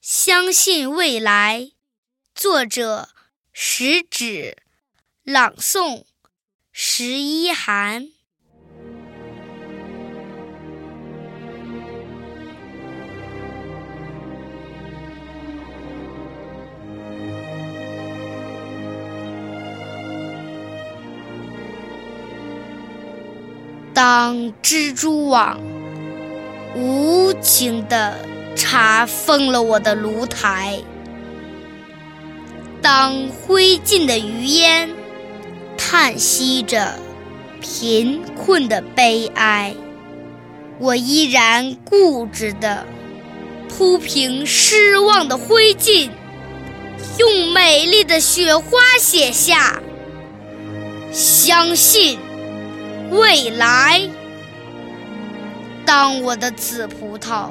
相信未来，作者食指，朗诵十一寒。当蜘蛛网无情地。查封了我的炉台。当灰烬的余烟叹息着贫困的悲哀，我依然固执地铺平失望的灰烬，用美丽的雪花写下：相信未来。当我的紫葡萄。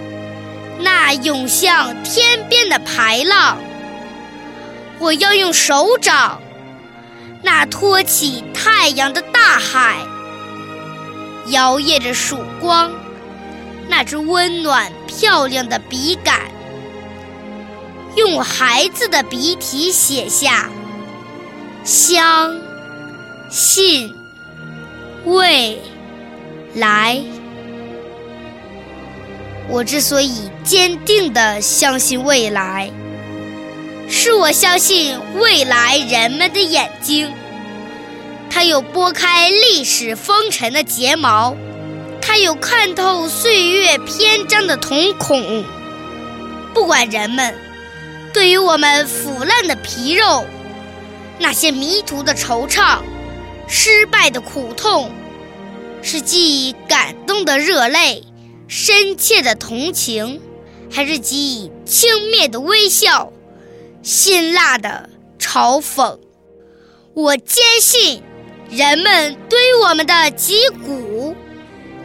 那涌向天边的排浪，我要用手掌；那托起太阳的大海，摇曳着曙光；那只温暖漂亮的笔杆，用孩子的笔体写下：相信未来。我之所以坚定地相信未来，是我相信未来人们的眼睛，它有拨开历史风尘的睫毛，它有看透岁月篇章的瞳孔。不管人们对于我们腐烂的皮肉，那些迷途的惆怅，失败的苦痛，是记忆感动的热泪。深切的同情，还是给予轻蔑的微笑，辛辣的嘲讽。我坚信，人们对于我们的击鼓，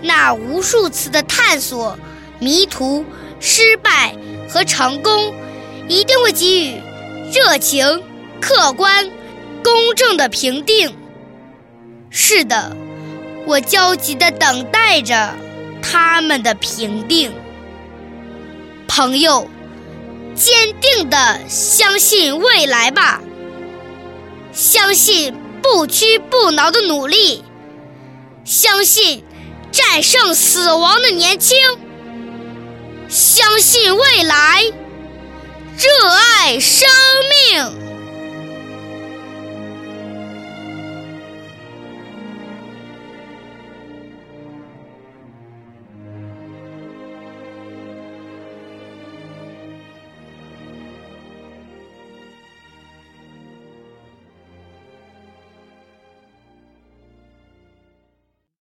那无数次的探索、迷途、失败和成功，一定会给予热情、客观、公正的评定。是的，我焦急地等待着。他们的评定，朋友，坚定的相信未来吧，相信不屈不挠的努力，相信战胜死亡的年轻，相信未来，热爱生命。